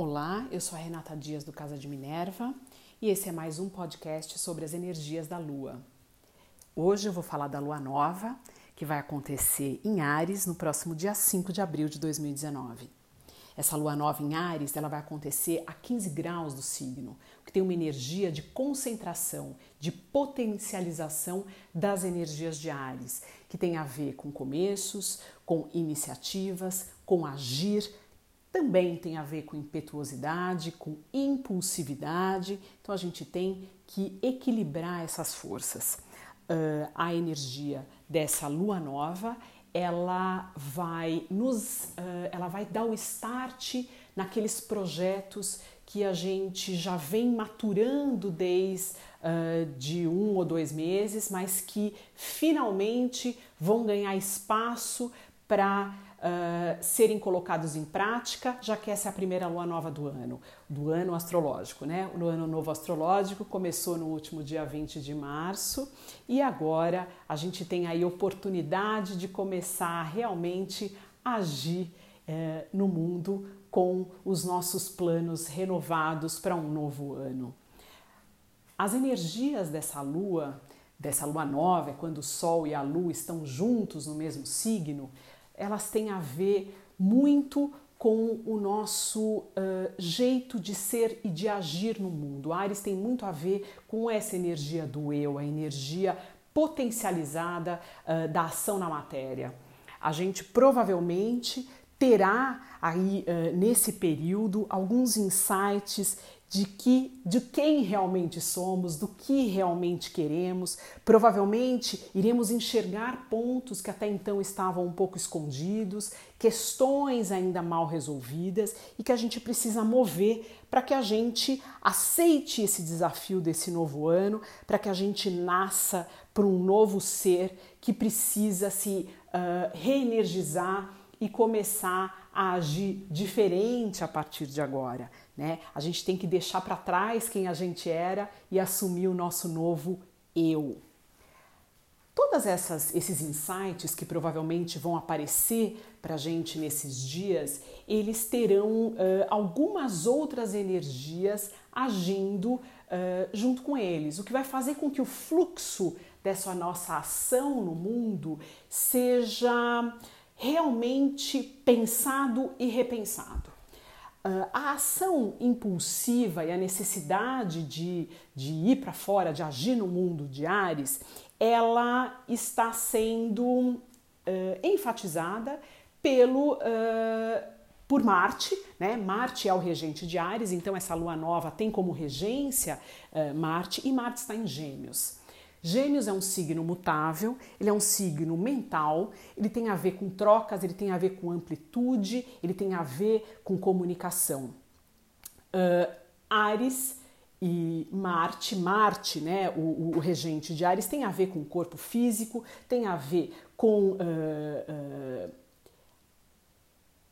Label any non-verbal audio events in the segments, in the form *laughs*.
Olá, eu sou a Renata Dias do Casa de Minerva e esse é mais um podcast sobre as energias da Lua. Hoje eu vou falar da Lua Nova, que vai acontecer em Ares no próximo dia 5 de abril de 2019. Essa lua nova em Ares, ela vai acontecer a 15 graus do signo, que tem uma energia de concentração, de potencialização das energias de Ares, que tem a ver com começos, com iniciativas, com agir, também tem a ver com impetuosidade, com impulsividade. Então a gente tem que equilibrar essas forças. Uh, a energia dessa lua nova ela vai nos uh, ela vai dar o start naqueles projetos que a gente já vem maturando desde uh, de um ou dois meses, mas que finalmente vão ganhar espaço para uh, serem colocados em prática, já que essa é a primeira lua nova do ano, do ano astrológico, né? O ano novo astrológico começou no último dia 20 de março e agora a gente tem aí oportunidade de começar a realmente agir uh, no mundo com os nossos planos renovados para um novo ano. As energias dessa lua, dessa lua nova, é quando o Sol e a Lua estão juntos no mesmo signo, elas têm a ver muito com o nosso uh, jeito de ser e de agir no mundo. Ares tem muito a ver com essa energia do eu, a energia potencializada uh, da ação na matéria. A gente provavelmente terá aí uh, nesse período alguns insights de que de quem realmente somos, do que realmente queremos. Provavelmente iremos enxergar pontos que até então estavam um pouco escondidos, questões ainda mal resolvidas e que a gente precisa mover para que a gente aceite esse desafio desse novo ano, para que a gente nasça para um novo ser que precisa se uh, reenergizar e começar a agir diferente a partir de agora. Né? A gente tem que deixar para trás quem a gente era e assumir o nosso novo eu. Todas essas esses insights que provavelmente vão aparecer para a gente nesses dias, eles terão uh, algumas outras energias agindo uh, junto com eles, o que vai fazer com que o fluxo dessa nossa ação no mundo seja realmente pensado e repensado. Uh, a ação impulsiva e a necessidade de, de ir para fora, de agir no mundo de Ares, ela está sendo uh, enfatizada pelo uh, por Marte, né? Marte é o regente de Ares, então essa lua nova tem como regência Marte e Marte está em Gêmeos. Gêmeos é um signo mutável, ele é um signo mental, ele tem a ver com trocas, ele tem a ver com amplitude, ele tem a ver com comunicação. Uh, Ares e Marte, Marte, né, o, o, regente de Ares, tem a ver com o corpo físico, tem a ver com uh, uh,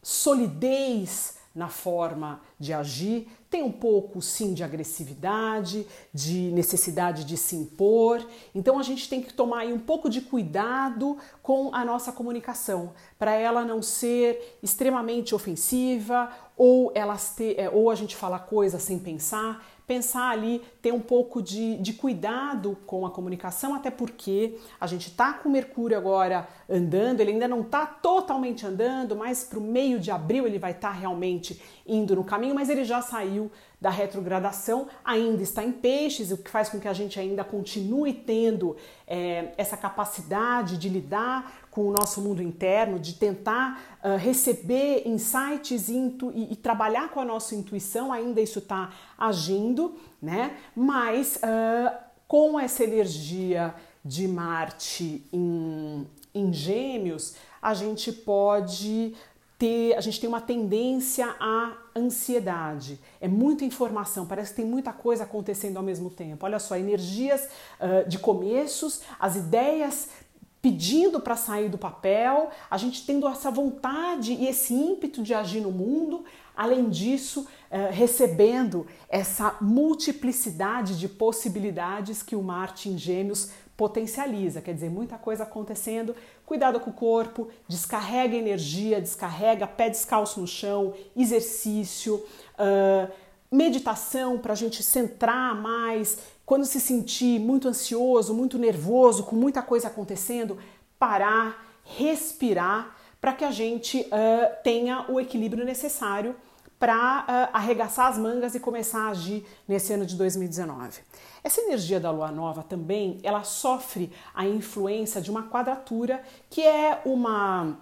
solidez na forma de agir, tem um pouco sim de agressividade, de necessidade de se impor. Então a gente tem que tomar um pouco de cuidado com a nossa comunicação, para ela não ser extremamente ofensiva ou elas ter, é, ou a gente falar coisas sem pensar pensar ali, ter um pouco de, de cuidado com a comunicação, até porque a gente está com o Mercúrio agora andando, ele ainda não está totalmente andando, mas para o meio de abril ele vai estar tá realmente indo no caminho, mas ele já saiu da retrogradação, ainda está em peixes, o que faz com que a gente ainda continue tendo é, essa capacidade de lidar com o nosso mundo interno, de tentar uh, receber insights e, e, e, trabalhar com a nossa intuição, ainda isso está agindo, né? Mas uh, com essa energia de Marte em, em Gêmeos, a gente pode ter, a gente tem uma tendência à ansiedade. É muita informação, parece que tem muita coisa acontecendo ao mesmo tempo. Olha só, energias uh, de começos, as ideias pedindo para sair do papel, a gente tendo essa vontade e esse ímpeto de agir no mundo, além disso, eh, recebendo essa multiplicidade de possibilidades que o Marte em Gêmeos potencializa, quer dizer, muita coisa acontecendo cuidado com o corpo, descarrega energia, descarrega, pé descalço no chão, exercício, uh, meditação para a gente centrar mais. Quando se sentir muito ansioso, muito nervoso, com muita coisa acontecendo, parar, respirar para que a gente uh, tenha o equilíbrio necessário para uh, arregaçar as mangas e começar a agir nesse ano de 2019. Essa energia da lua nova também, ela sofre a influência de uma quadratura, que é uma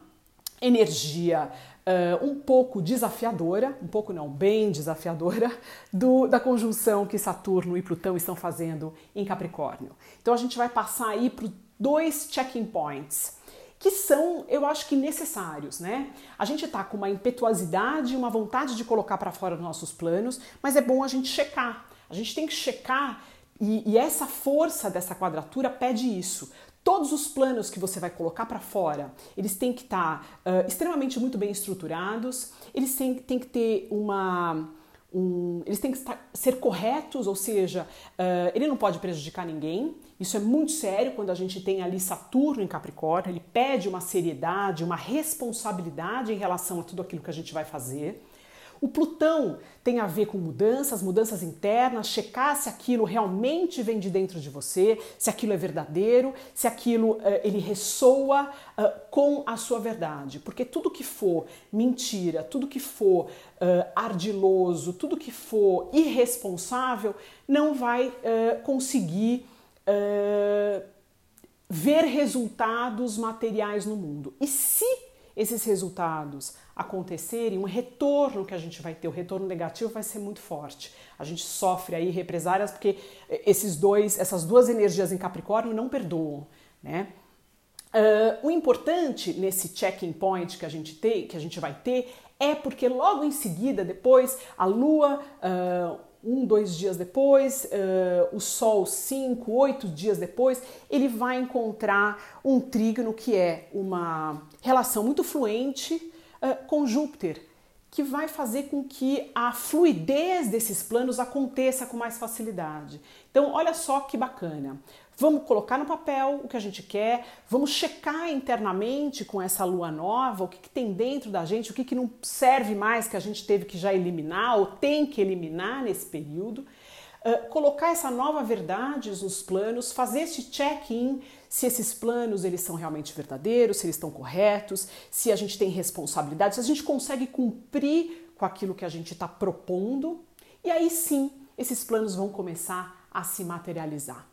energia uh, um pouco desafiadora, um pouco não, bem desafiadora, *laughs* do, da conjunção que Saturno e Plutão estão fazendo em Capricórnio. Então a gente vai passar aí por dois checking points que são, eu acho que necessários, né? A gente tá com uma impetuosidade, uma vontade de colocar para fora os nossos planos, mas é bom a gente checar. A gente tem que checar e, e essa força dessa quadratura pede isso. Todos os planos que você vai colocar para fora, eles têm que estar tá, uh, extremamente muito bem estruturados, eles têm, têm que ter uma um, eles têm que estar, ser corretos, ou seja, uh, ele não pode prejudicar ninguém. Isso é muito sério quando a gente tem ali Saturno em Capricórnio, ele pede uma seriedade, uma responsabilidade em relação a tudo aquilo que a gente vai fazer. O Plutão tem a ver com mudanças, mudanças internas, checar se aquilo realmente vem de dentro de você, se aquilo é verdadeiro, se aquilo uh, ele ressoa uh, com a sua verdade. Porque tudo que for mentira, tudo que for uh, ardiloso, tudo que for irresponsável, não vai conseguir ver resultados materiais no mundo. E se esses resultados acontecerem, um retorno que a gente vai ter, o retorno negativo vai ser muito forte. A gente sofre aí represárias porque esses dois, essas duas energias em Capricórnio não perdoam, né? Uh, o importante nesse checking point que a gente tem, que a gente vai ter, é porque logo em seguida, depois, a Lua uh, um, dois dias depois, uh, o Sol cinco, oito dias depois, ele vai encontrar um trígono que é uma relação muito fluente uh, com Júpiter, que vai fazer com que a fluidez desses planos aconteça com mais facilidade. Então, olha só que bacana. Vamos colocar no papel o que a gente quer, vamos checar internamente com essa lua nova o que, que tem dentro da gente, o que, que não serve mais que a gente teve que já eliminar ou tem que eliminar nesse período. Uh, colocar essa nova verdade nos planos, fazer esse check-in se esses planos eles são realmente verdadeiros, se eles estão corretos, se a gente tem responsabilidade, se a gente consegue cumprir com aquilo que a gente está propondo, e aí sim esses planos vão começar a se materializar.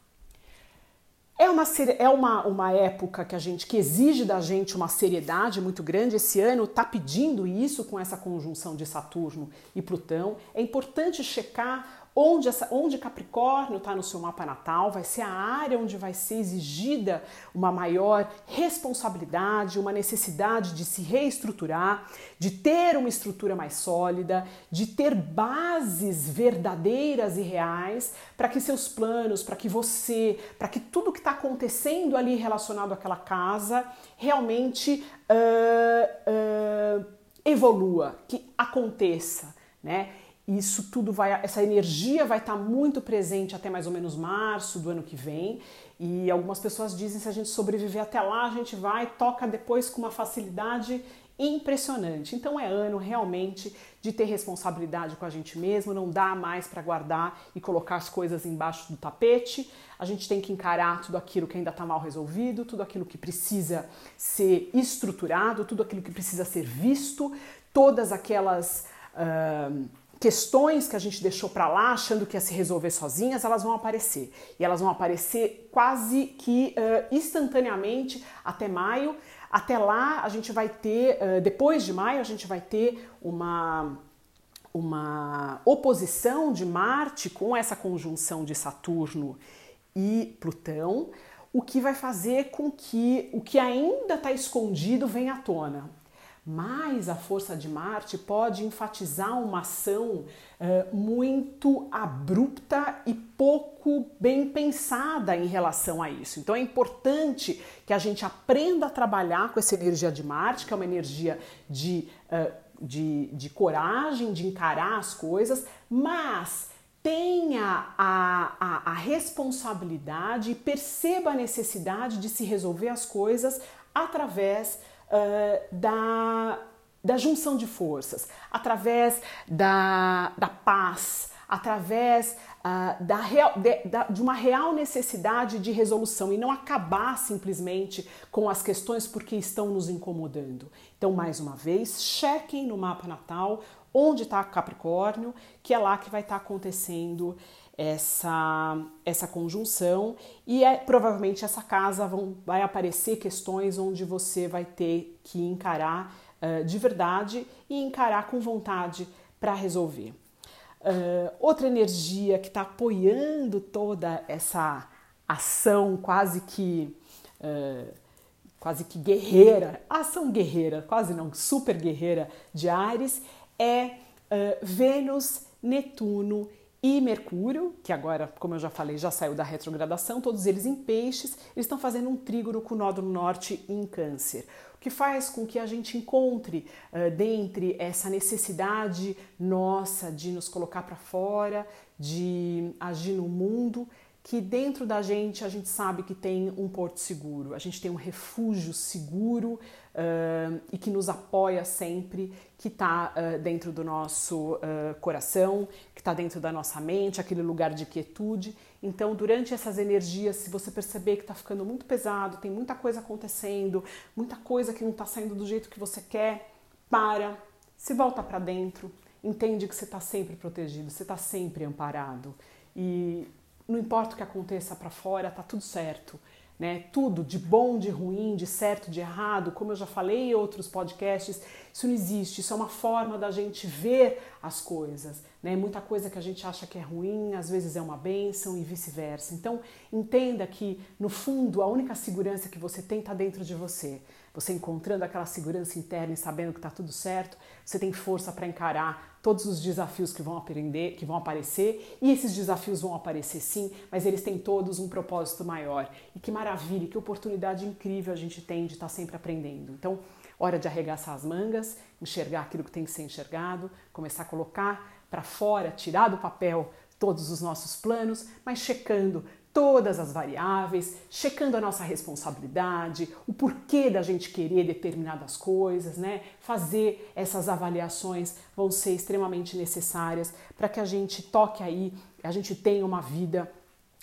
É uma, é uma, uma época que a gente que exige da gente uma seriedade muito grande. Esse ano está pedindo isso com essa conjunção de Saturno e Plutão. É importante checar Onde, essa, onde Capricórnio está no seu mapa natal, vai ser a área onde vai ser exigida uma maior responsabilidade, uma necessidade de se reestruturar, de ter uma estrutura mais sólida, de ter bases verdadeiras e reais para que seus planos, para que você, para que tudo que está acontecendo ali relacionado àquela casa realmente uh, uh, evolua, que aconteça, né? Isso tudo vai, essa energia vai estar muito presente até mais ou menos março do ano que vem. E algumas pessoas dizem se a gente sobreviver até lá, a gente vai toca depois com uma facilidade impressionante. Então é ano realmente de ter responsabilidade com a gente mesmo, não dá mais para guardar e colocar as coisas embaixo do tapete. A gente tem que encarar tudo aquilo que ainda está mal resolvido, tudo aquilo que precisa ser estruturado, tudo aquilo que precisa ser visto, todas aquelas uh, questões que a gente deixou para lá achando que ia se resolver sozinhas, elas vão aparecer. E elas vão aparecer quase que uh, instantaneamente até maio. Até lá a gente vai ter, uh, depois de maio, a gente vai ter uma, uma oposição de Marte com essa conjunção de Saturno e Plutão, o que vai fazer com que o que ainda está escondido venha à tona. Mas a força de Marte pode enfatizar uma ação uh, muito abrupta e pouco bem pensada em relação a isso. Então é importante que a gente aprenda a trabalhar com essa energia de Marte, que é uma energia de, uh, de, de coragem, de encarar as coisas, mas tenha a, a, a, responsabilidade e perceba a necessidade de se resolver as coisas através da, da junção de forças, através da, da paz, através uh, da real, de, da, de uma real necessidade de resolução e não acabar simplesmente com as questões porque estão nos incomodando. Então, mais uma vez, chequem no mapa natal onde está Capricórnio, que é lá que vai estar tá acontecendo essa, essa conjunção e é, provavelmente essa casa vão, vai aparecer questões onde você vai ter que encarar uh, de verdade e encarar com vontade para resolver. Uh, outra energia que está apoiando toda essa ação quase que uh, quase que guerreira, ação guerreira, quase não, super guerreira de Ares é Vênus, Netuno e Mercúrio, que agora, como eu já falei, já saiu da retrogradação, todos eles em peixes, eles estão fazendo um trígono com o nódulo norte em câncer, o que faz com que a gente encontre uh, dentre essa necessidade nossa de nos colocar para fora, de agir no mundo, que dentro da gente a gente sabe que tem um porto seguro, a gente tem um refúgio seguro uh, e que nos apoia sempre, que está uh, dentro do nosso uh, coração, que está dentro da nossa mente, aquele lugar de quietude. Então, durante essas energias, se você perceber que está ficando muito pesado, tem muita coisa acontecendo, muita coisa que não está saindo do jeito que você quer, para, se volta para dentro, entende que você está sempre protegido, você está sempre amparado. E não importa o que aconteça para fora, tá tudo certo. Né? Tudo de bom, de ruim, de certo, de errado, como eu já falei em outros podcasts, isso não existe. Isso é uma forma da gente ver as coisas. Né? Muita coisa que a gente acha que é ruim, às vezes é uma bênção e vice-versa. Então, entenda que, no fundo, a única segurança que você tem está dentro de você. Você encontrando aquela segurança interna e sabendo que está tudo certo, você tem força para encarar todos os desafios que vão aprender, que vão aparecer, e esses desafios vão aparecer sim, mas eles têm todos um propósito maior. E que maravilha, que oportunidade incrível a gente tem de estar tá sempre aprendendo. Então, hora de arregaçar as mangas, enxergar aquilo que tem que ser enxergado, começar a colocar para fora, tirar do papel todos os nossos planos, mas checando todas as variáveis, checando a nossa responsabilidade, o porquê da gente querer determinadas coisas, né? Fazer essas avaliações vão ser extremamente necessárias para que a gente toque aí, a gente tenha uma vida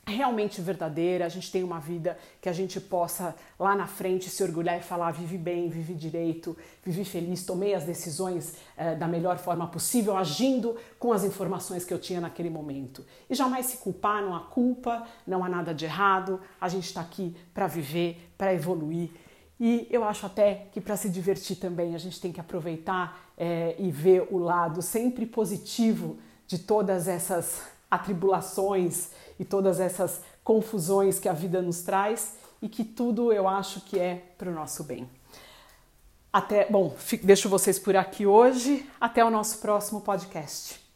realmente verdadeira, a gente tem uma vida que a gente possa lá na frente se orgulhar e falar: vive bem, vive direito, vivi feliz, tomei as decisões eh, da melhor forma possível, agindo com as informações que eu tinha naquele momento. E jamais se culpar, não há culpa, não há nada de errado, a gente está aqui para viver, para evoluir. E eu acho até que para se divertir também a gente tem que aproveitar eh, e ver o lado sempre positivo de todas essas atribulações e todas essas confusões que a vida nos traz e que tudo eu acho que é para o nosso bem. Até, bom, deixo vocês por aqui hoje. Até o nosso próximo podcast.